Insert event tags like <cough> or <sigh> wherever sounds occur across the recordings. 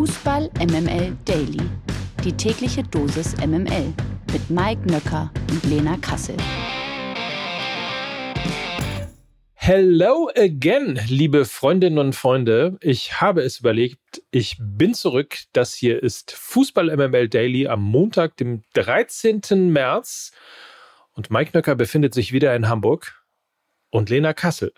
Fußball MML Daily. Die tägliche Dosis MML mit Mike Nöcker und Lena Kassel. Hello again, liebe Freundinnen und Freunde. Ich habe es überlegt, ich bin zurück. Das hier ist Fußball MML Daily am Montag, dem 13. März. Und Mike Nöcker befindet sich wieder in Hamburg. Und Lena Kassel,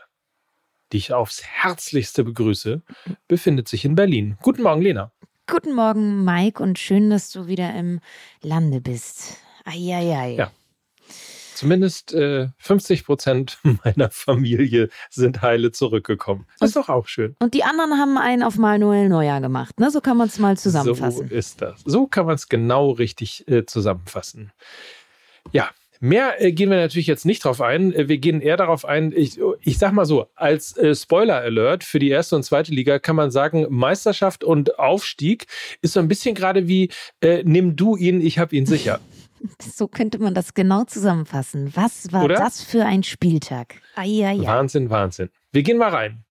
die ich aufs Herzlichste begrüße, befindet sich in Berlin. Guten Morgen, Lena. Guten Morgen, Mike, und schön, dass du wieder im Lande bist. Eieiei. Ja. Zumindest äh, 50 Prozent <laughs> meiner Familie sind heile zurückgekommen. Das ist doch auch schön. Und die anderen haben einen auf Manuel Neujahr gemacht, ne? So kann man es mal zusammenfassen. So ist das. So kann man es genau richtig äh, zusammenfassen. Ja, Mehr äh, gehen wir natürlich jetzt nicht drauf ein. Äh, wir gehen eher darauf ein, ich, ich sag mal so, als äh, Spoiler-Alert für die erste und zweite Liga kann man sagen, Meisterschaft und Aufstieg ist so ein bisschen gerade wie, äh, nimm du ihn, ich hab ihn sicher. <laughs> So könnte man das genau zusammenfassen. Was war Oder? das für ein Spieltag? Eieiei. Wahnsinn, Wahnsinn. Wir gehen mal rein.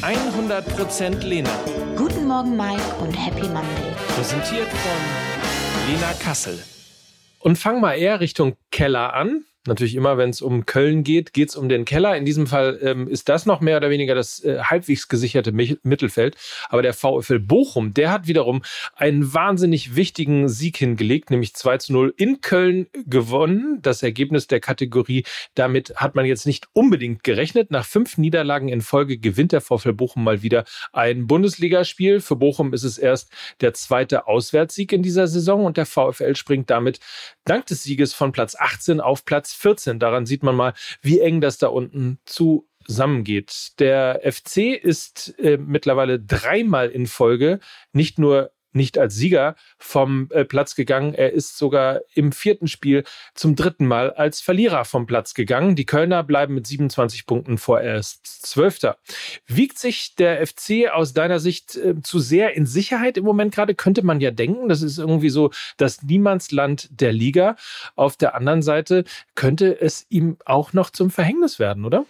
100% Lena. Guten Morgen, Mike, und Happy Monday. Präsentiert von Lena Kassel. Und fang mal eher Richtung Keller an. Natürlich immer, wenn es um Köln geht, geht es um den Keller. In diesem Fall ähm, ist das noch mehr oder weniger das äh, halbwegs gesicherte Mi Mittelfeld. Aber der VfL Bochum, der hat wiederum einen wahnsinnig wichtigen Sieg hingelegt, nämlich 2 zu 0 in Köln gewonnen. Das Ergebnis der Kategorie, damit hat man jetzt nicht unbedingt gerechnet. Nach fünf Niederlagen in Folge gewinnt der VfL Bochum mal wieder ein Bundesligaspiel. Für Bochum ist es erst der zweite Auswärtssieg in dieser Saison und der VfL springt damit dank des Sieges von Platz 18 auf Platz 14. Daran sieht man mal, wie eng das da unten zusammengeht. Der FC ist äh, mittlerweile dreimal in Folge nicht nur nicht als Sieger vom äh, Platz gegangen. Er ist sogar im vierten Spiel zum dritten Mal als Verlierer vom Platz gegangen. Die Kölner bleiben mit 27 Punkten vorerst Zwölfter. Wiegt sich der FC aus deiner Sicht äh, zu sehr in Sicherheit im Moment gerade? Könnte man ja denken. Das ist irgendwie so das Niemandsland der Liga. Auf der anderen Seite könnte es ihm auch noch zum Verhängnis werden, oder?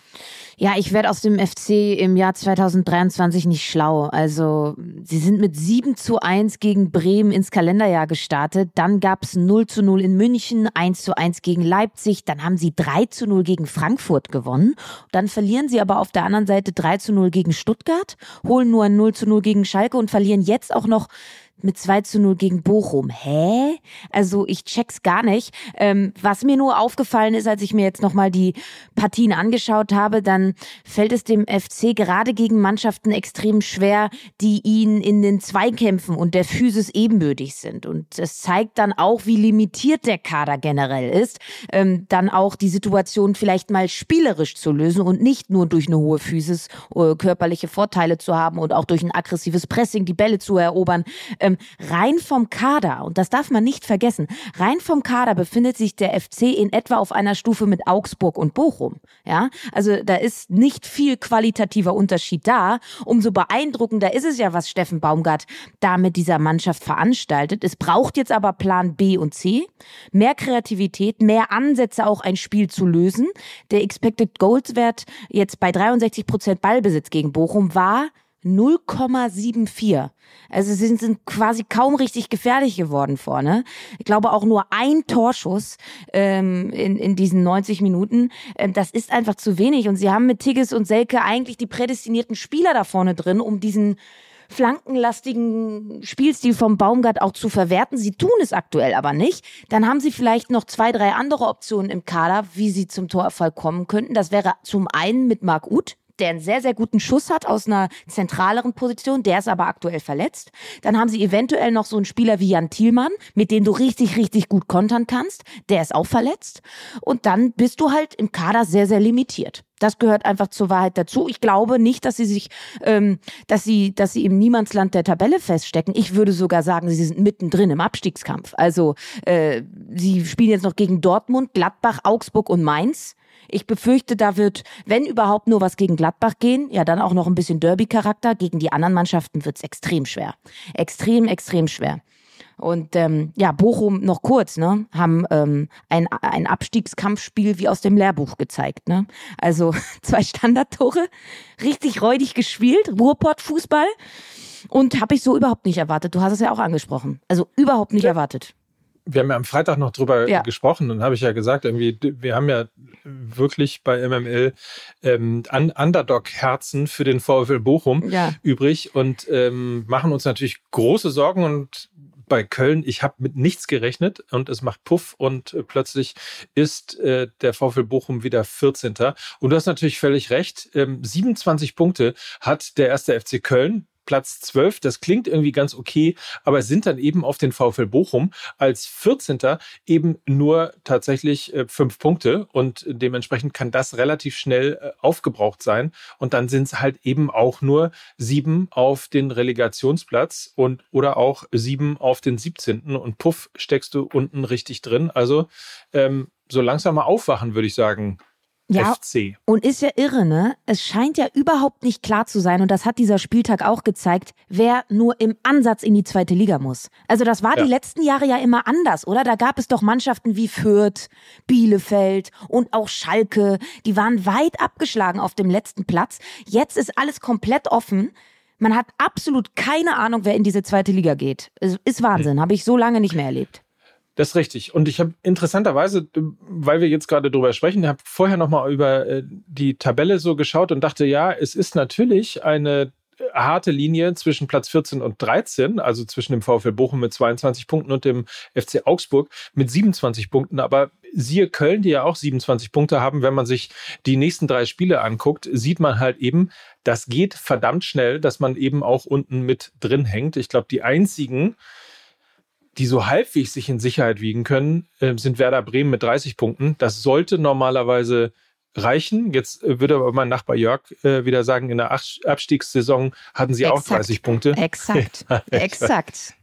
Ja, ich werde aus dem FC im Jahr 2023 nicht schlau. Also, sie sind mit 7 zu 1 gegen Bremen ins Kalenderjahr gestartet. Dann gab es 0 zu 0 in München, 1 zu 1 gegen Leipzig. Dann haben sie 3 zu 0 gegen Frankfurt gewonnen. Dann verlieren sie aber auf der anderen Seite 3 zu 0 gegen Stuttgart, holen nur ein 0 zu 0 gegen Schalke und verlieren jetzt auch noch mit 2 zu 0 gegen Bochum. Hä? Also ich check's gar nicht. Ähm, was mir nur aufgefallen ist, als ich mir jetzt nochmal die Partien angeschaut habe, dann fällt es dem FC gerade gegen Mannschaften extrem schwer, die ihn in den Zweikämpfen und der Physis ebenbürtig sind. Und es zeigt dann auch, wie limitiert der Kader generell ist, ähm, dann auch die Situation vielleicht mal spielerisch zu lösen und nicht nur durch eine hohe Physis äh, körperliche Vorteile zu haben und auch durch ein aggressives Pressing die Bälle zu erobern. Ähm, rein vom Kader, und das darf man nicht vergessen, rein vom Kader befindet sich der FC in etwa auf einer Stufe mit Augsburg und Bochum. Ja, also da ist nicht viel qualitativer Unterschied da. Umso beeindruckender ist es ja, was Steffen Baumgart da mit dieser Mannschaft veranstaltet. Es braucht jetzt aber Plan B und C, mehr Kreativität, mehr Ansätze, auch ein Spiel zu lösen. Der Expected Goals Wert jetzt bei 63 Prozent Ballbesitz gegen Bochum war 0,74. Also sie sind, quasi kaum richtig gefährlich geworden vorne. Ich glaube auch nur ein Torschuss ähm, in, in diesen 90 Minuten. Ähm, das ist einfach zu wenig. Und sie haben mit Tigges und Selke eigentlich die prädestinierten Spieler da vorne drin, um diesen flankenlastigen Spielstil vom Baumgart auch zu verwerten. Sie tun es aktuell aber nicht. Dann haben sie vielleicht noch zwei, drei andere Optionen im Kader, wie sie zum Torerfolg kommen könnten. Das wäre zum einen mit Marc Uth, der einen sehr, sehr guten Schuss hat aus einer zentraleren Position, der ist aber aktuell verletzt. Dann haben sie eventuell noch so einen Spieler wie Jan Thielmann, mit dem du richtig, richtig gut kontern kannst, der ist auch verletzt. Und dann bist du halt im Kader sehr, sehr limitiert. Das gehört einfach zur Wahrheit dazu. Ich glaube nicht, dass sie sich, ähm, dass sie, dass sie im Niemandsland der Tabelle feststecken. Ich würde sogar sagen, sie sind mittendrin im Abstiegskampf. Also äh, sie spielen jetzt noch gegen Dortmund, Gladbach, Augsburg und Mainz. Ich befürchte, da wird, wenn überhaupt nur was gegen Gladbach gehen, ja dann auch noch ein bisschen Derby-Charakter. Gegen die anderen Mannschaften wird's extrem schwer. Extrem, extrem schwer. Und ähm, ja, Bochum noch kurz, ne, haben ähm, ein, ein Abstiegskampfspiel wie aus dem Lehrbuch gezeigt. Ne? Also <laughs> zwei Standardtore, richtig räudig gespielt, Ruhrpott-Fußball. Und habe ich so überhaupt nicht erwartet. Du hast es ja auch angesprochen. Also überhaupt nicht ja. erwartet wir haben ja am Freitag noch drüber ja. gesprochen und habe ich ja gesagt, irgendwie, wir haben ja wirklich bei MML ähm, Underdog-Herzen für den VfL Bochum ja. übrig und ähm, machen uns natürlich große Sorgen und bei Köln, ich habe mit nichts gerechnet und es macht Puff und äh, plötzlich ist äh, der VfL Bochum wieder 14. Und du hast natürlich völlig recht, ähm, 27 Punkte hat der erste FC Köln Platz 12. Das klingt irgendwie ganz okay, aber es sind dann eben auf den VfL Bochum als 14. eben nur tatsächlich äh, fünf Punkte und dementsprechend kann das relativ schnell äh, aufgebraucht sein. Und dann sind es halt eben auch nur sieben auf den Relegationsplatz und oder auch sieben auf den 17. Und puff, steckst du unten richtig drin. Also ähm, so langsam mal aufwachen, würde ich sagen ja, FC. Und ist ja irre, ne? Es scheint ja überhaupt nicht klar zu sein, und das hat dieser Spieltag auch gezeigt, wer nur im Ansatz in die zweite Liga muss. Also das war ja. die letzten Jahre ja immer anders, oder? Da gab es doch Mannschaften wie Fürth, Bielefeld und auch Schalke, die waren weit abgeschlagen auf dem letzten Platz. Jetzt ist alles komplett offen. Man hat absolut keine Ahnung, wer in diese zweite Liga geht. Es ist Wahnsinn, hm. habe ich so lange nicht mehr erlebt. Das ist richtig. Und ich habe interessanterweise, weil wir jetzt gerade drüber sprechen, habe vorher nochmal über äh, die Tabelle so geschaut und dachte, ja, es ist natürlich eine harte Linie zwischen Platz 14 und 13, also zwischen dem VfL Bochum mit 22 Punkten und dem FC Augsburg mit 27 Punkten. Aber siehe Köln, die ja auch 27 Punkte haben, wenn man sich die nächsten drei Spiele anguckt, sieht man halt eben, das geht verdammt schnell, dass man eben auch unten mit drin hängt. Ich glaube, die einzigen, die so halbwegs sich in Sicherheit wiegen können, äh, sind Werder Bremen mit 30 Punkten. Das sollte normalerweise reichen. Jetzt äh, würde aber mein Nachbar Jörg äh, wieder sagen, in der Abstiegssaison hatten sie exakt, auch 30 Punkte. Exakt, <laughs> exakt.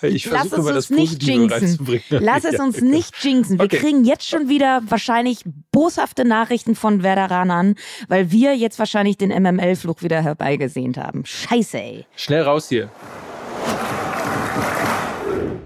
Ich versuche Lass es uns nicht jinxen. <laughs> Lass es uns genau. nicht jinxen. Wir okay. kriegen jetzt schon wieder wahrscheinlich boshafte Nachrichten von Werderanern, weil wir jetzt wahrscheinlich den MML-Fluch wieder herbeigesehnt haben. Scheiße, ey. Schnell raus hier.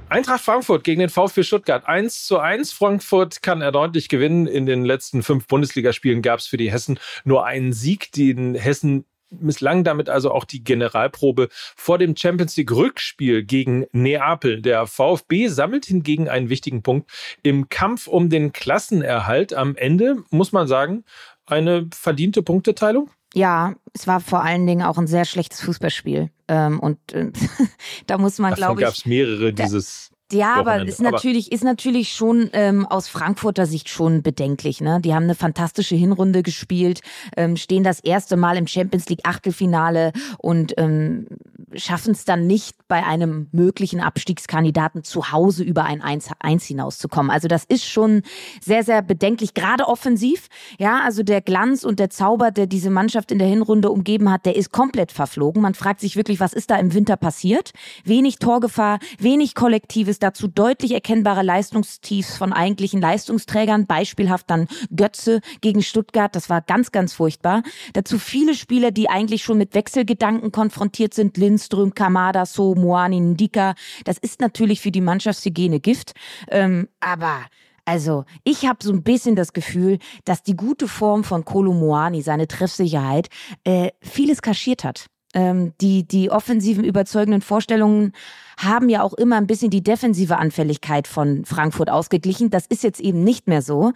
Eintracht Frankfurt gegen den VfB Stuttgart 1 zu 1. Frankfurt kann erneut gewinnen. In den letzten fünf Bundesligaspielen gab es für die Hessen nur einen Sieg. Den Hessen misslang damit also auch die Generalprobe vor dem Champions League Rückspiel gegen Neapel. Der VfB sammelt hingegen einen wichtigen Punkt im Kampf um den Klassenerhalt. Am Ende muss man sagen, eine verdiente Punkteteilung. Ja, es war vor allen Dingen auch ein sehr schlechtes Fußballspiel. Ähm, und äh, <laughs> da muss man, glaube ich. gab es mehrere dieses. Ja, aber ist natürlich, ist natürlich schon ähm, aus Frankfurter Sicht schon bedenklich. Ne? Die haben eine fantastische Hinrunde gespielt, ähm, stehen das erste Mal im Champions League Achtelfinale und ähm, schaffen es dann nicht, bei einem möglichen Abstiegskandidaten zu Hause über ein 1-1 hinauszukommen. Also das ist schon sehr, sehr bedenklich, gerade offensiv. Ja, also der Glanz und der Zauber, der diese Mannschaft in der Hinrunde umgeben hat, der ist komplett verflogen. Man fragt sich wirklich, was ist da im Winter passiert? Wenig Torgefahr, wenig Kollektives, dazu deutlich erkennbare Leistungstiefs von eigentlichen Leistungsträgern, beispielhaft dann Götze gegen Stuttgart, das war ganz, ganz furchtbar. Dazu viele Spieler, die eigentlich schon mit Wechselgedanken konfrontiert sind, Lindström, Kamada, So, Moani, Ndika. Das ist natürlich für die Mannschaftshygiene Gift. Ähm, aber also, ich habe so ein bisschen das Gefühl, dass die gute Form von Kolo Moani, seine Treffsicherheit, äh, vieles kaschiert hat. Ähm, die, die offensiven, überzeugenden Vorstellungen haben ja auch immer ein bisschen die defensive Anfälligkeit von Frankfurt ausgeglichen. Das ist jetzt eben nicht mehr so.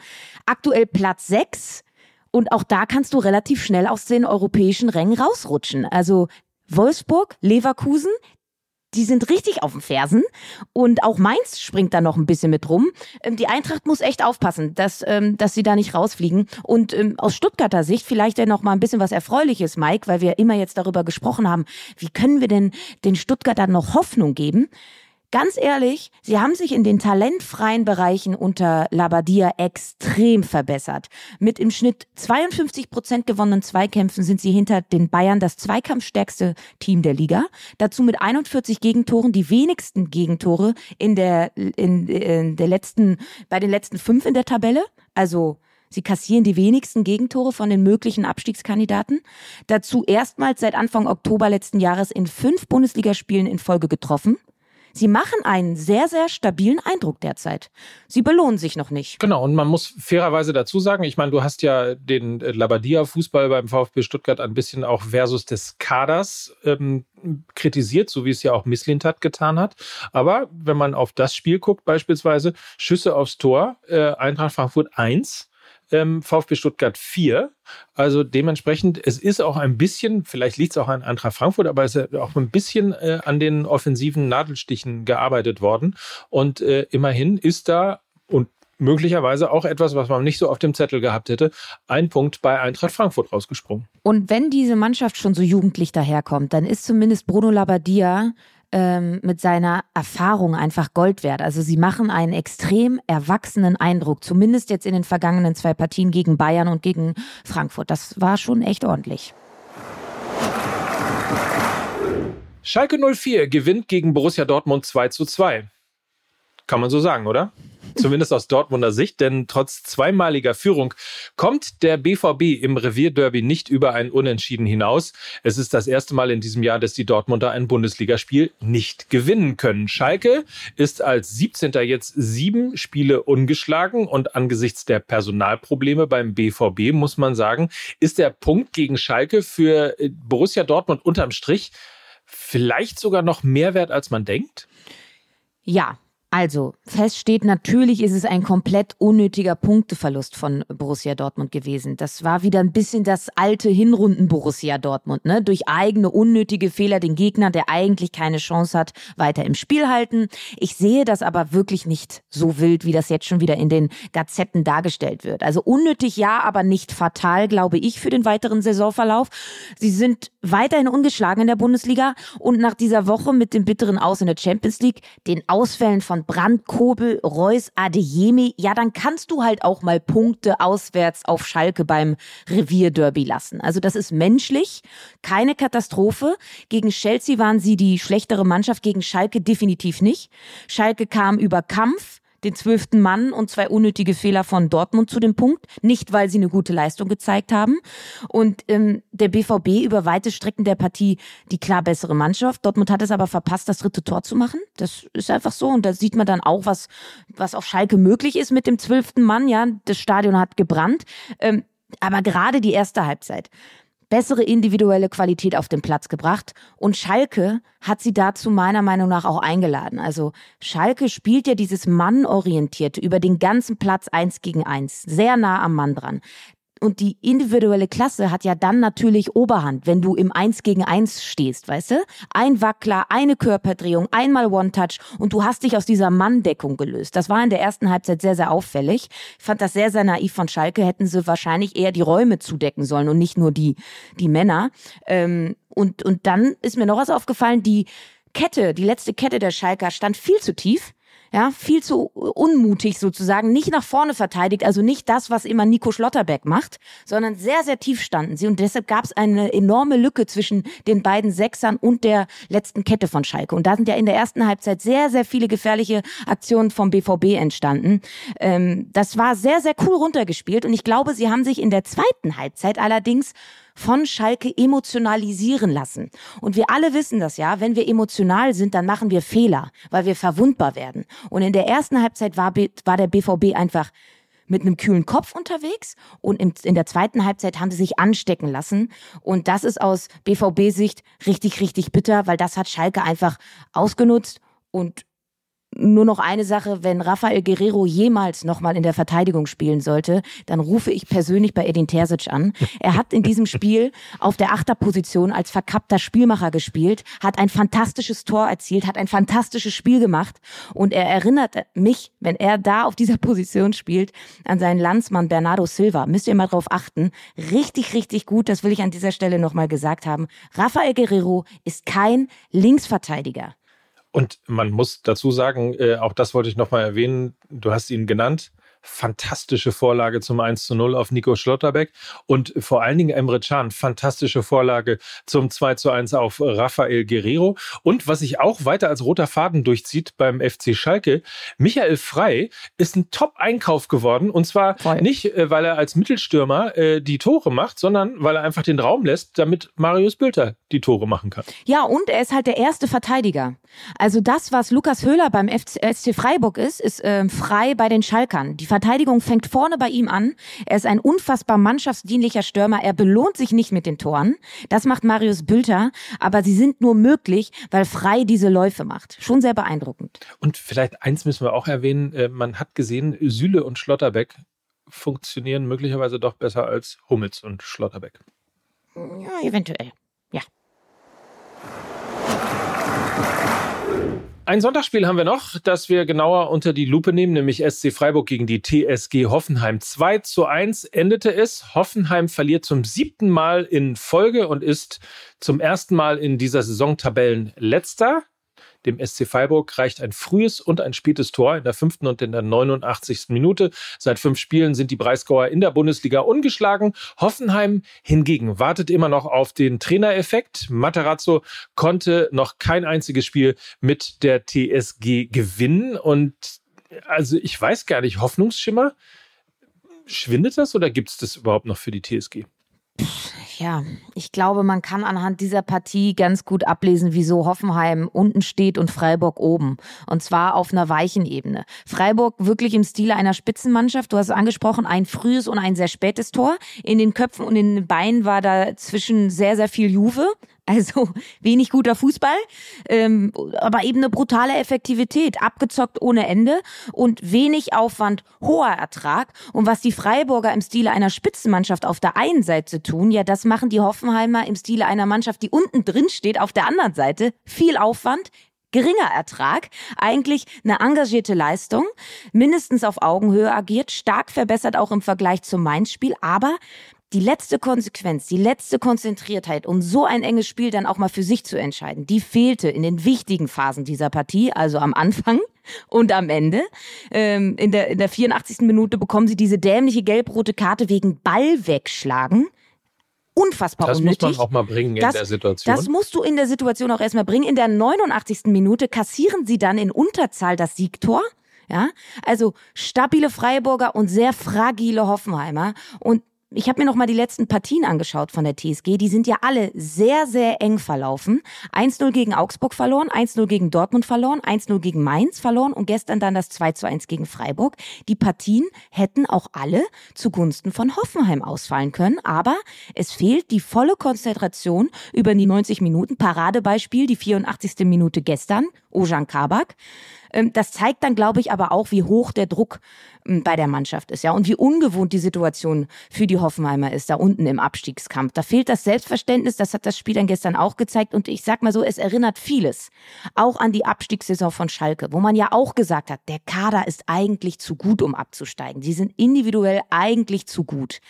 Aktuell Platz 6. Und auch da kannst du relativ schnell aus den europäischen Rängen rausrutschen. Also Wolfsburg, Leverkusen, die sind richtig auf den Fersen und auch Mainz springt da noch ein bisschen mit rum. Ähm, die Eintracht muss echt aufpassen, dass, ähm, dass sie da nicht rausfliegen. Und ähm, aus Stuttgarter Sicht vielleicht ja noch mal ein bisschen was Erfreuliches, Mike, weil wir immer jetzt darüber gesprochen haben, wie können wir denn den Stuttgartern noch Hoffnung geben? Ganz ehrlich, sie haben sich in den talentfreien Bereichen unter Labadia extrem verbessert. Mit im Schnitt 52 Prozent gewonnenen Zweikämpfen sind sie hinter den Bayern das zweikampfstärkste Team der Liga. Dazu mit 41 Gegentoren die wenigsten Gegentore in der, in, in der letzten, bei den letzten fünf in der Tabelle. Also, Sie kassieren die wenigsten Gegentore von den möglichen Abstiegskandidaten. Dazu erstmals seit Anfang Oktober letzten Jahres in fünf Bundesligaspielen in Folge getroffen. Sie machen einen sehr, sehr stabilen Eindruck derzeit. Sie belohnen sich noch nicht. Genau, und man muss fairerweise dazu sagen, ich meine, du hast ja den äh, Labadia-Fußball beim VfB Stuttgart ein bisschen auch versus des Kaders ähm, kritisiert, so wie es ja auch Misslintat getan hat. Aber wenn man auf das Spiel guckt, beispielsweise Schüsse aufs Tor, äh, Eintracht Frankfurt 1, ähm, VfB Stuttgart 4. Also dementsprechend, es ist auch ein bisschen, vielleicht liegt es auch an Eintracht Frankfurt, aber es ist auch ein bisschen äh, an den offensiven Nadelstichen gearbeitet worden. Und äh, immerhin ist da und möglicherweise auch etwas, was man nicht so auf dem Zettel gehabt hätte, ein Punkt bei Eintracht Frankfurt rausgesprungen. Und wenn diese Mannschaft schon so jugendlich daherkommt, dann ist zumindest Bruno Labbadia ähm, mit seiner Erfahrung einfach Gold wert. Also sie machen einen extrem erwachsenen Eindruck, zumindest jetzt in den vergangenen zwei Partien gegen Bayern und gegen Frankfurt. Das war schon echt ordentlich. Schalke 04 gewinnt gegen Borussia Dortmund 2 zu 2. Kann man so sagen, oder? zumindest aus Dortmunder Sicht, denn trotz zweimaliger Führung kommt der BVB im Revierderby nicht über ein Unentschieden hinaus. Es ist das erste Mal in diesem Jahr, dass die Dortmunder ein Bundesligaspiel nicht gewinnen können. Schalke ist als 17. jetzt sieben Spiele ungeschlagen und angesichts der Personalprobleme beim BVB muss man sagen, ist der Punkt gegen Schalke für äh, Borussia Dortmund unterm Strich vielleicht sogar noch mehr wert, als man denkt? Ja, also, fest steht, natürlich ist es ein komplett unnötiger Punkteverlust von Borussia Dortmund gewesen. Das war wieder ein bisschen das alte Hinrunden Borussia Dortmund, ne? Durch eigene unnötige Fehler den Gegner, der eigentlich keine Chance hat, weiter im Spiel halten. Ich sehe das aber wirklich nicht so wild, wie das jetzt schon wieder in den Gazetten dargestellt wird. Also unnötig ja, aber nicht fatal, glaube ich, für den weiteren Saisonverlauf. Sie sind weiterhin ungeschlagen in der Bundesliga und nach dieser Woche mit dem bitteren Aus in der Champions League, den Ausfällen von Brand, Kobel, Reus, Adeyemi, ja, dann kannst du halt auch mal Punkte auswärts auf Schalke beim Revierderby lassen. Also das ist menschlich, keine Katastrophe. Gegen Chelsea waren sie die schlechtere Mannschaft, gegen Schalke definitiv nicht. Schalke kam über Kampf, den zwölften Mann und zwei unnötige Fehler von Dortmund zu dem Punkt. Nicht, weil sie eine gute Leistung gezeigt haben. Und ähm, der BVB über weite Strecken der Partie die klar bessere Mannschaft. Dortmund hat es aber verpasst, das dritte Tor zu machen. Das ist einfach so. Und da sieht man dann auch, was, was auf Schalke möglich ist mit dem zwölften Mann. Ja, das Stadion hat gebrannt. Ähm, aber gerade die erste Halbzeit bessere individuelle Qualität auf den Platz gebracht und Schalke hat sie dazu meiner Meinung nach auch eingeladen. Also Schalke spielt ja dieses Mannorientierte über den ganzen Platz eins gegen eins, sehr nah am Mann dran. Und die individuelle Klasse hat ja dann natürlich Oberhand, wenn du im Eins gegen Eins stehst, weißt du? Ein Wackler, eine Körperdrehung, einmal One-Touch und du hast dich aus dieser Manndeckung gelöst. Das war in der ersten Halbzeit sehr, sehr auffällig. Ich fand das sehr, sehr naiv von Schalke. Hätten sie wahrscheinlich eher die Räume zudecken sollen und nicht nur die, die Männer. Ähm, und, und dann ist mir noch was aufgefallen, die Kette, die letzte Kette der Schalker stand viel zu tief ja, viel zu unmutig sozusagen, nicht nach vorne verteidigt, also nicht das, was immer Nico Schlotterbeck macht, sondern sehr, sehr tief standen sie und deshalb gab es eine enorme Lücke zwischen den beiden Sechsern und der letzten Kette von Schalke. Und da sind ja in der ersten Halbzeit sehr, sehr viele gefährliche Aktionen vom BVB entstanden. Ähm, das war sehr, sehr cool runtergespielt und ich glaube, sie haben sich in der zweiten Halbzeit allerdings von Schalke emotionalisieren lassen. Und wir alle wissen das ja, wenn wir emotional sind, dann machen wir Fehler, weil wir verwundbar werden. Und in der ersten Halbzeit war, war der BVB einfach mit einem kühlen Kopf unterwegs und in der zweiten Halbzeit haben sie sich anstecken lassen. Und das ist aus BVB-Sicht richtig, richtig bitter, weil das hat Schalke einfach ausgenutzt und nur noch eine Sache, wenn Rafael Guerrero jemals nochmal in der Verteidigung spielen sollte, dann rufe ich persönlich bei Edin Terzic an. Er hat in diesem Spiel auf der Achterposition als verkappter Spielmacher gespielt, hat ein fantastisches Tor erzielt, hat ein fantastisches Spiel gemacht und er erinnert mich, wenn er da auf dieser Position spielt, an seinen Landsmann Bernardo Silva. Müsst ihr mal drauf achten. Richtig, richtig gut, das will ich an dieser Stelle nochmal gesagt haben. Rafael Guerrero ist kein Linksverteidiger. Und man muss dazu sagen, äh, auch das wollte ich nochmal erwähnen, du hast ihn genannt, fantastische Vorlage zum 1 zu 0 auf Nico Schlotterbeck und vor allen Dingen Emre Can, fantastische Vorlage zum 2 zu 1 auf Rafael Guerrero. Und was sich auch weiter als roter Faden durchzieht beim FC Schalke, Michael Frei ist ein Top-Einkauf geworden und zwar Voll. nicht, äh, weil er als Mittelstürmer äh, die Tore macht, sondern weil er einfach den Raum lässt, damit Marius Bülter die Tore machen kann. Ja, und er ist halt der erste Verteidiger. Also das, was Lukas Höhler beim FC Freiburg ist, ist äh, frei bei den Schalkern. Die Verteidigung fängt vorne bei ihm an. Er ist ein unfassbar mannschaftsdienlicher Stürmer. Er belohnt sich nicht mit den Toren. Das macht Marius Bülter. Aber sie sind nur möglich, weil Frei diese Läufe macht. Schon sehr beeindruckend. Und vielleicht eins müssen wir auch erwähnen. Äh, man hat gesehen, Süle und Schlotterbeck funktionieren möglicherweise doch besser als Hummels und Schlotterbeck. Ja, eventuell. Ja. Ein Sonntagsspiel haben wir noch, das wir genauer unter die Lupe nehmen, nämlich SC Freiburg gegen die TSG Hoffenheim. 2 zu 1 endete es. Hoffenheim verliert zum siebten Mal in Folge und ist zum ersten Mal in dieser Saison Tabellenletzter. Dem SC Freiburg reicht ein frühes und ein spätes Tor in der fünften und in der 89. Minute. Seit fünf Spielen sind die Breisgauer in der Bundesliga ungeschlagen. Hoffenheim hingegen wartet immer noch auf den Trainereffekt. Materazzo konnte noch kein einziges Spiel mit der TSG gewinnen und also ich weiß gar nicht, Hoffnungsschimmer, schwindet das oder gibt es das überhaupt noch für die TSG? Ja, ich glaube, man kann anhand dieser Partie ganz gut ablesen, wieso Hoffenheim unten steht und Freiburg oben. Und zwar auf einer weichen Ebene. Freiburg wirklich im Stile einer Spitzenmannschaft. Du hast es angesprochen, ein frühes und ein sehr spätes Tor. In den Köpfen und in den Beinen war dazwischen sehr, sehr viel Juve. Also <laughs> wenig guter Fußball, ähm, aber eben eine brutale Effektivität, abgezockt ohne Ende und wenig Aufwand, hoher Ertrag. Und was die Freiburger im Stile einer Spitzenmannschaft auf der einen Seite tun, ja, das machen die Hoffenheimer im Stile einer Mannschaft, die unten drin steht, auf der anderen Seite. Viel Aufwand, geringer Ertrag, eigentlich eine engagierte Leistung, mindestens auf Augenhöhe agiert, stark verbessert auch im Vergleich zum Mainz-Spiel, aber die letzte Konsequenz, die letzte Konzentriertheit, um so ein enges Spiel dann auch mal für sich zu entscheiden, die fehlte in den wichtigen Phasen dieser Partie, also am Anfang <laughs> und am Ende. Ähm, in, der, in der 84. Minute bekommen sie diese dämliche gelb-rote Karte wegen Ball wegschlagen. Unfassbar das unnötig. Das muss man auch mal bringen in das, der Situation. Das musst du in der Situation auch erstmal bringen. In der 89. Minute kassieren sie dann in Unterzahl das Siegtor. Ja, also stabile Freiburger und sehr fragile Hoffenheimer. Und ich habe mir noch mal die letzten Partien angeschaut von der TSG. Die sind ja alle sehr, sehr eng verlaufen. 1-0 gegen Augsburg verloren, 1-0 gegen Dortmund verloren, 1-0 gegen Mainz verloren und gestern dann das 2-1 gegen Freiburg. Die Partien hätten auch alle zugunsten von Hoffenheim ausfallen können, aber es fehlt die volle Konzentration über die 90 Minuten. Paradebeispiel die 84. Minute gestern, Ojan Kabak. Ähm, das zeigt dann, glaube ich, aber auch, wie hoch der Druck ähm, bei der Mannschaft ist, ja, und wie ungewohnt die Situation für die Hoffenheimer ist, da unten im Abstiegskampf. Da fehlt das Selbstverständnis, das hat das Spiel dann gestern auch gezeigt und ich sag mal so, es erinnert vieles. Auch an die Abstiegssaison von Schalke, wo man ja auch gesagt hat, der Kader ist eigentlich zu gut, um abzusteigen. Sie sind individuell eigentlich zu gut.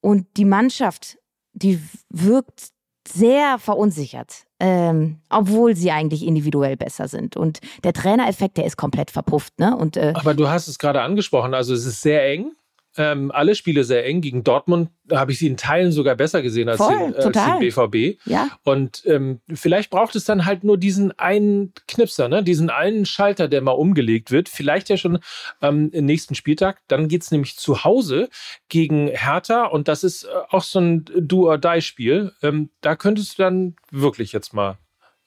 Und die Mannschaft, die wirkt sehr verunsichert ähm, obwohl sie eigentlich individuell besser sind. Und der Trainereffekt, der ist komplett verpufft. Ne? Und, äh, Aber du hast es gerade angesprochen, also es ist sehr eng. Ähm, alle Spiele sehr eng. Gegen Dortmund habe ich sie in Teilen sogar besser gesehen als, Voll, den, äh, als den, BVB. Ja. Und ähm, vielleicht braucht es dann halt nur diesen einen Knipser, ne? diesen einen Schalter, der mal umgelegt wird. Vielleicht ja schon am ähm, nächsten Spieltag. Dann geht es nämlich zu Hause gegen Hertha und das ist äh, auch so ein Do-or-Die-Spiel. Ähm, da könntest du dann wirklich jetzt mal,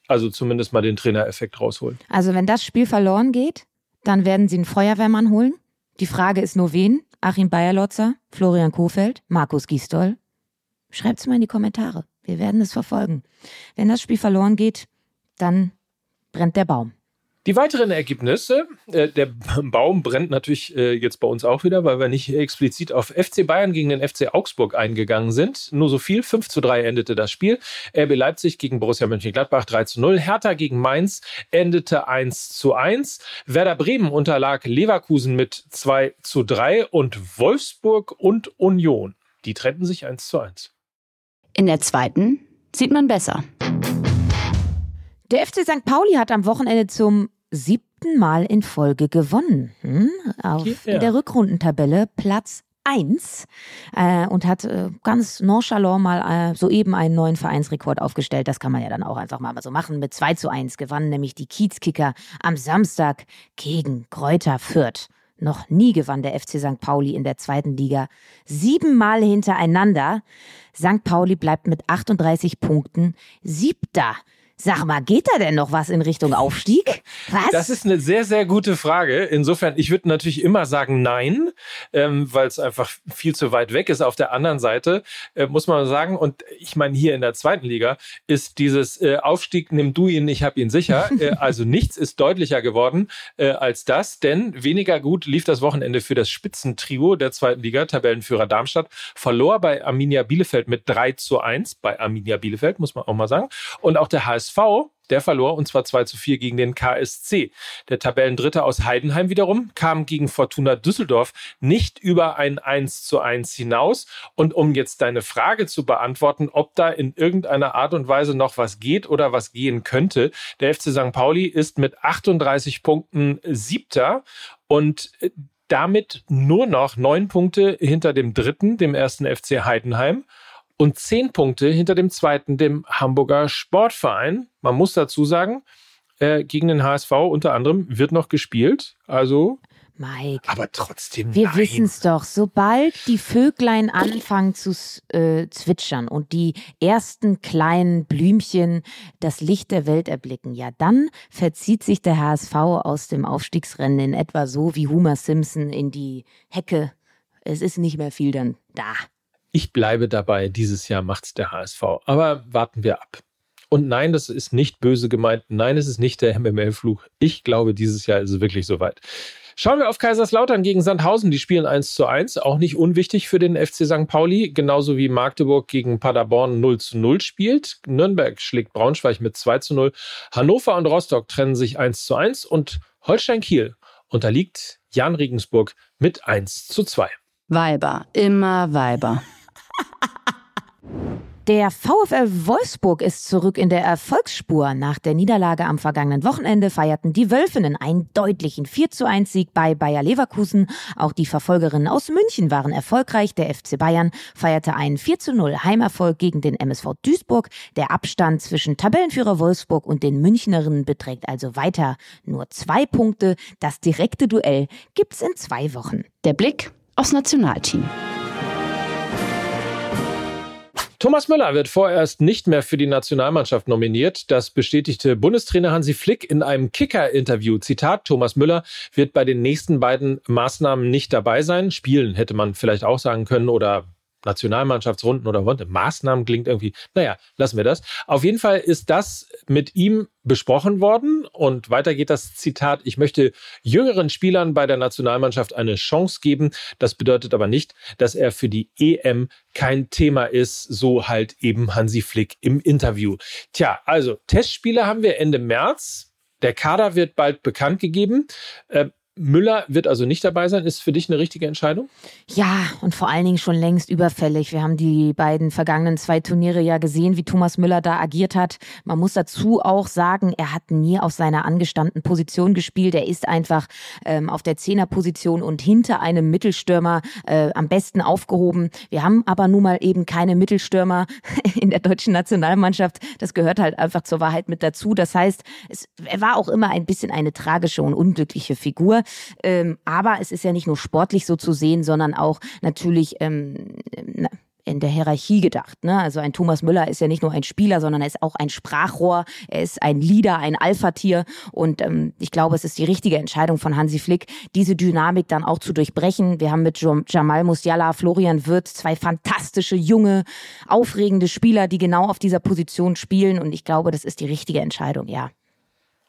also zumindest mal den Trainereffekt rausholen. Also wenn das Spiel verloren geht, dann werden sie einen Feuerwehrmann holen. Die Frage ist nur wen. Achim Bayerlotzer, Florian Kofeld, Markus Gisdol? Schreibt's mal in die Kommentare. Wir werden es verfolgen. Wenn das Spiel verloren geht, dann brennt der Baum. Die weiteren Ergebnisse, äh, der <laughs> Baum brennt natürlich äh, jetzt bei uns auch wieder, weil wir nicht explizit auf FC Bayern gegen den FC Augsburg eingegangen sind. Nur so viel, 5 zu 3 endete das Spiel. RB Leipzig gegen Borussia Mönchengladbach 3 zu 0. Hertha gegen Mainz endete 1 zu 1. Werder Bremen unterlag Leverkusen mit 2 zu 3 und Wolfsburg und Union, die trennten sich 1 zu 1. In der zweiten sieht man besser. Der FC St. Pauli hat am Wochenende zum siebten Mal in Folge gewonnen. Hm? Auf ja. der Rückrundentabelle Platz 1 äh, und hat äh, ganz nonchalant mal äh, soeben einen neuen Vereinsrekord aufgestellt. Das kann man ja dann auch einfach mal so machen. Mit 2 zu 1 gewannen nämlich die Kiezkicker am Samstag gegen Kräuter Fürth. Noch nie gewann der FC St. Pauli in der zweiten Liga. Siebenmal hintereinander. St. Pauli bleibt mit 38 Punkten siebter. Sag mal, geht da denn noch was in Richtung Aufstieg? Was? Das ist eine sehr, sehr gute Frage. Insofern, ich würde natürlich immer sagen nein, ähm, weil es einfach viel zu weit weg ist. Auf der anderen Seite äh, muss man sagen, und ich meine, hier in der zweiten Liga ist dieses äh, Aufstieg, nimm du ihn, ich hab ihn sicher. <laughs> Äh, also nichts ist deutlicher geworden äh, als das, denn weniger gut lief das Wochenende für das Spitzentrio der zweiten Liga. Tabellenführer Darmstadt verlor bei Arminia Bielefeld mit 3 zu 1. Bei Arminia Bielefeld, muss man auch mal sagen. Und auch der HSV HSV, der verlor und zwar 2 zu 4 gegen den KSC. Der Tabellendritte aus Heidenheim wiederum kam gegen Fortuna Düsseldorf nicht über ein 1 zu 1 hinaus. Und um jetzt deine Frage zu beantworten, ob da in irgendeiner Art und Weise noch was geht oder was gehen könnte, der FC St. Pauli ist mit 38 Punkten siebter und äh, damit nur noch neun Punkte hinter dem dritten, dem ersten FC Heidenheim und zehn Punkte hinter dem zweiten, dem Hamburger Sportverein. Man muss dazu sagen, äh, gegen den HSV unter anderem wird noch gespielt. Also. Mike. Aber trotzdem. Wir wissen es doch. Sobald die Vöglein anfangen zu äh, zwitschern und die ersten kleinen Blümchen das Licht der Welt erblicken, ja, dann verzieht sich der HSV aus dem Aufstiegsrennen in etwa so wie Homer Simpson in die Hecke. Es ist nicht mehr viel dann da. Ich bleibe dabei, dieses Jahr macht's der HSV. Aber warten wir ab. Und nein, das ist nicht böse gemeint. Nein, es ist nicht der MML-Fluch. Ich glaube, dieses Jahr ist es wirklich soweit. Schauen wir auf Kaiserslautern gegen Sandhausen. Die spielen 1 zu 1. Auch nicht unwichtig für den FC St. Pauli. Genauso wie Magdeburg gegen Paderborn 0 zu 0 spielt. Nürnberg schlägt Braunschweig mit 2 zu 0. Hannover und Rostock trennen sich 1 zu 1. Und Holstein Kiel unterliegt Jan Regensburg mit 1 zu 2. Weiber, immer Weiber. Der VfL Wolfsburg ist zurück in der Erfolgsspur. Nach der Niederlage am vergangenen Wochenende feierten die Wölfinnen einen deutlichen 4 zu 1 Sieg bei Bayer Leverkusen. Auch die Verfolgerinnen aus München waren erfolgreich. Der FC Bayern feierte einen 4 zu 0 Heimerfolg gegen den MSV Duisburg. Der Abstand zwischen Tabellenführer Wolfsburg und den Münchnerinnen beträgt also weiter nur zwei Punkte. Das direkte Duell gibt's in zwei Wochen. Der Blick aufs Nationalteam. Thomas Müller wird vorerst nicht mehr für die Nationalmannschaft nominiert. Das bestätigte Bundestrainer Hansi Flick in einem Kicker-Interview. Zitat, Thomas Müller wird bei den nächsten beiden Maßnahmen nicht dabei sein. Spielen hätte man vielleicht auch sagen können oder Nationalmannschaftsrunden oder Maßnahmen klingt irgendwie, naja, lassen wir das. Auf jeden Fall ist das mit ihm besprochen worden und weiter geht das Zitat, ich möchte jüngeren Spielern bei der Nationalmannschaft eine Chance geben. Das bedeutet aber nicht, dass er für die EM kein Thema ist, so halt eben Hansi Flick im Interview. Tja, also Testspiele haben wir Ende März. Der Kader wird bald bekannt gegeben. Müller wird also nicht dabei sein. Ist für dich eine richtige Entscheidung? Ja, und vor allen Dingen schon längst überfällig. Wir haben die beiden vergangenen zwei Turniere ja gesehen, wie Thomas Müller da agiert hat. Man muss dazu auch sagen, er hat nie auf seiner angestammten Position gespielt. Er ist einfach ähm, auf der Zehnerposition und hinter einem Mittelstürmer äh, am besten aufgehoben. Wir haben aber nun mal eben keine Mittelstürmer <laughs> in der deutschen Nationalmannschaft. Das gehört halt einfach zur Wahrheit mit dazu. Das heißt, es, er war auch immer ein bisschen eine tragische und unglückliche Figur. Ähm, aber es ist ja nicht nur sportlich so zu sehen, sondern auch natürlich ähm, in der Hierarchie gedacht. Ne? Also ein Thomas Müller ist ja nicht nur ein Spieler, sondern er ist auch ein Sprachrohr, er ist ein Leader, ein Alpha-Tier. Und ähm, ich glaube, es ist die richtige Entscheidung von Hansi Flick, diese Dynamik dann auch zu durchbrechen. Wir haben mit Jamal Musiala, Florian Wirth zwei fantastische, junge, aufregende Spieler, die genau auf dieser Position spielen. Und ich glaube, das ist die richtige Entscheidung, ja.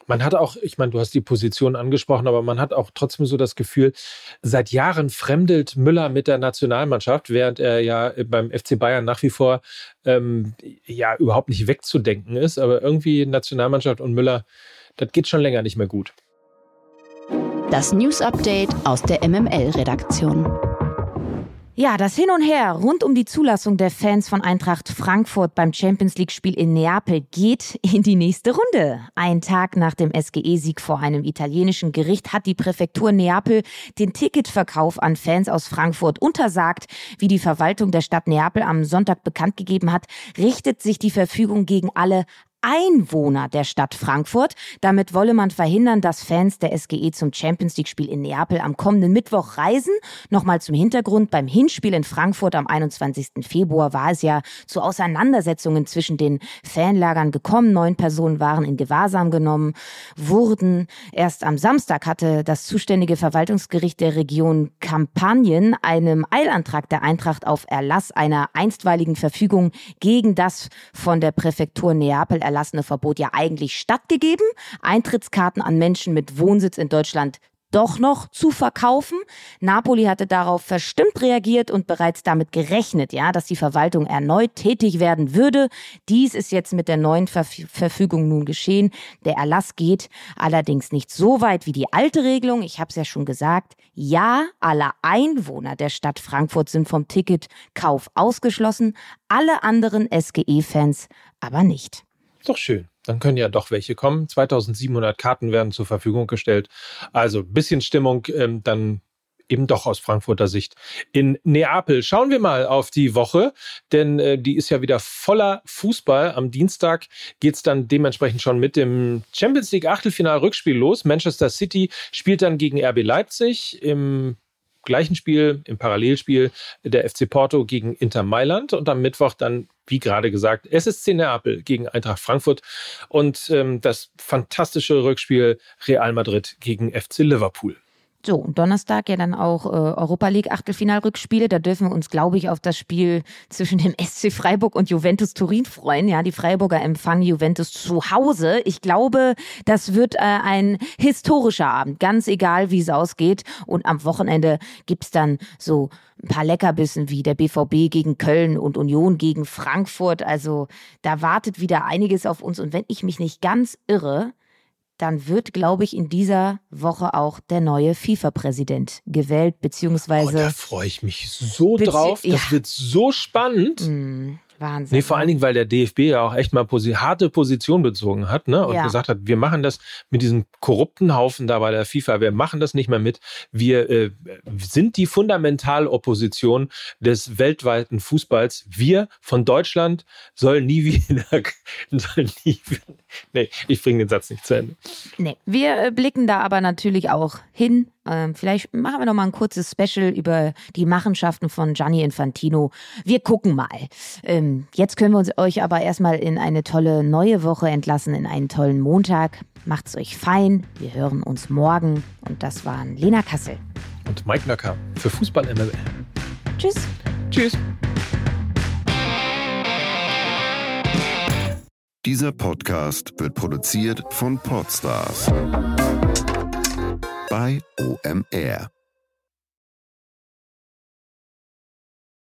Man hat auch, ich meine, du hast die Position angesprochen, aber man hat auch trotzdem so das Gefühl, seit Jahren fremdelt Müller mit der Nationalmannschaft, während er ja beim FC Bayern nach wie vor ähm, ja überhaupt nicht wegzudenken ist. Aber irgendwie Nationalmannschaft und Müller, das geht schon länger nicht mehr gut. Das News Update aus der MML-Redaktion. Ja, das Hin und Her rund um die Zulassung der Fans von Eintracht Frankfurt beim Champions League-Spiel in Neapel geht in die nächste Runde. Ein Tag nach dem SGE-Sieg vor einem italienischen Gericht hat die Präfektur Neapel den Ticketverkauf an Fans aus Frankfurt untersagt. Wie die Verwaltung der Stadt Neapel am Sonntag bekannt gegeben hat, richtet sich die Verfügung gegen alle Einwohner der Stadt Frankfurt. Damit wolle man verhindern, dass Fans der SGE zum Champions League Spiel in Neapel am kommenden Mittwoch reisen. Nochmal zum Hintergrund. Beim Hinspiel in Frankfurt am 21. Februar war es ja zu Auseinandersetzungen zwischen den Fanlagern gekommen. Neun Personen waren in Gewahrsam genommen, wurden. Erst am Samstag hatte das zuständige Verwaltungsgericht der Region Kampagnen einem Eilantrag der Eintracht auf Erlass einer einstweiligen Verfügung gegen das von der Präfektur Neapel erlassene erlassene Verbot ja eigentlich stattgegeben, Eintrittskarten an Menschen mit Wohnsitz in Deutschland doch noch zu verkaufen. Napoli hatte darauf verstimmt reagiert und bereits damit gerechnet, ja, dass die Verwaltung erneut tätig werden würde. Dies ist jetzt mit der neuen Verf Verfügung nun geschehen. Der Erlass geht allerdings nicht so weit wie die alte Regelung. Ich habe es ja schon gesagt. Ja, alle Einwohner der Stadt Frankfurt sind vom Ticketkauf ausgeschlossen, alle anderen SGE-Fans aber nicht. Doch schön. Dann können ja doch welche kommen. 2700 Karten werden zur Verfügung gestellt. Also ein bisschen Stimmung, ähm, dann eben doch aus Frankfurter Sicht in Neapel. Schauen wir mal auf die Woche, denn äh, die ist ja wieder voller Fußball. Am Dienstag geht's dann dementsprechend schon mit dem Champions League Achtelfinal-Rückspiel los. Manchester City spielt dann gegen RB Leipzig im gleichen Spiel, im Parallelspiel der FC Porto gegen Inter Mailand und am Mittwoch dann, wie gerade gesagt, SSC Neapel gegen Eintracht Frankfurt und ähm, das fantastische Rückspiel Real Madrid gegen FC Liverpool. So, und Donnerstag ja dann auch äh, Europa League Achtelfinalrückspiele. Da dürfen wir uns, glaube ich, auf das Spiel zwischen dem <laughs> SC Freiburg und Juventus Turin freuen. Ja, die Freiburger empfangen Juventus zu Hause. Ich glaube, das wird äh, ein historischer Abend, ganz egal, wie es ausgeht. Und am Wochenende gibt's dann so ein paar Leckerbissen wie der BVB gegen Köln und Union gegen Frankfurt. Also da wartet wieder einiges auf uns. Und wenn ich mich nicht ganz irre, dann wird, glaube ich, in dieser Woche auch der neue FIFA-Präsident gewählt, beziehungsweise. Oh, da freue ich mich so drauf. Das ja. wird so spannend. Mm. Wahnsinn. Nee, vor allen Dingen, weil der DFB ja auch echt mal posi harte Position bezogen hat ne? und ja. gesagt hat, wir machen das mit diesem korrupten Haufen da bei der FIFA, wir machen das nicht mehr mit. Wir äh, sind die Fundamentalopposition des weltweiten Fußballs. Wir von Deutschland sollen nie wieder, <laughs> sollen nie wieder nee, ich bringe den Satz nicht zu Ende. Nee, wir äh, blicken da aber natürlich auch hin ähm, vielleicht machen wir noch mal ein kurzes Special über die Machenschaften von Gianni Infantino. Wir gucken mal. Ähm, jetzt können wir uns euch aber erstmal in eine tolle neue Woche entlassen, in einen tollen Montag. Macht's euch fein. Wir hören uns morgen. Und das waren Lena Kassel. Und Mike Nöcker für Fußball MML. Tschüss. Tschüss. Dieser Podcast wird produziert von Podstars bei OMR.